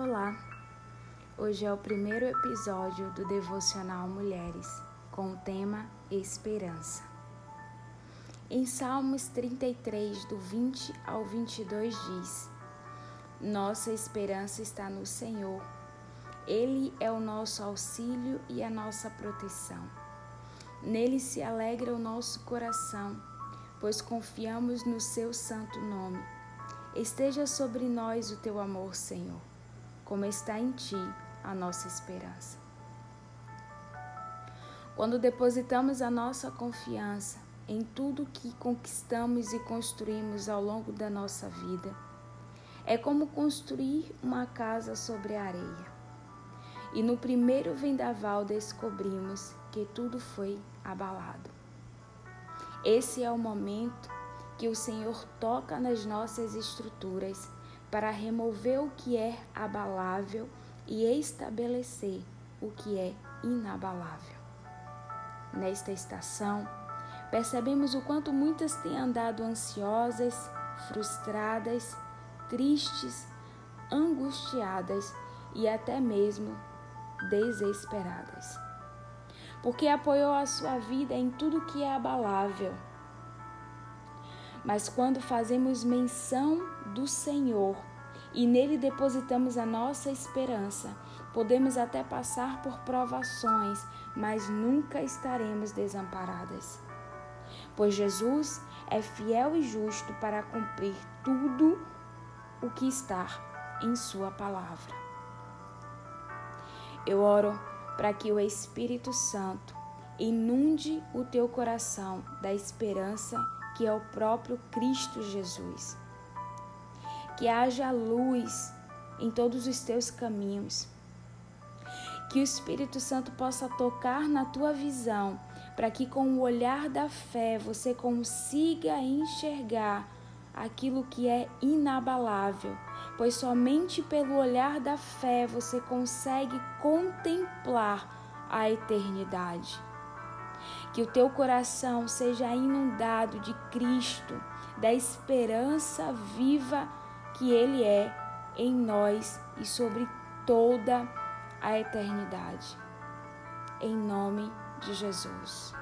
Olá! Hoje é o primeiro episódio do Devocional Mulheres, com o tema Esperança. Em Salmos 33, do 20 ao 22, diz: Nossa esperança está no Senhor. Ele é o nosso auxílio e a nossa proteção. Nele se alegra o nosso coração, pois confiamos no seu santo nome. Esteja sobre nós o teu amor, Senhor como está em ti a nossa esperança. Quando depositamos a nossa confiança em tudo que conquistamos e construímos ao longo da nossa vida, é como construir uma casa sobre a areia. E no primeiro vendaval descobrimos que tudo foi abalado. Esse é o momento que o Senhor toca nas nossas estruturas para remover o que é abalável e estabelecer o que é inabalável. Nesta estação, percebemos o quanto muitas têm andado ansiosas, frustradas, tristes, angustiadas e até mesmo desesperadas. Porque apoiou a sua vida em tudo que é abalável mas quando fazemos menção do Senhor e nele depositamos a nossa esperança, podemos até passar por provações, mas nunca estaremos desamparadas. Pois Jesus é fiel e justo para cumprir tudo o que está em Sua palavra. Eu oro para que o Espírito Santo inunde o teu coração da esperança que é o próprio Cristo Jesus. Que haja luz em todos os teus caminhos. Que o Espírito Santo possa tocar na tua visão, para que com o olhar da fé você consiga enxergar aquilo que é inabalável, pois somente pelo olhar da fé você consegue contemplar a eternidade. Que o teu coração seja inundado de Cristo, da esperança viva que Ele é em nós e sobre toda a eternidade. Em nome de Jesus.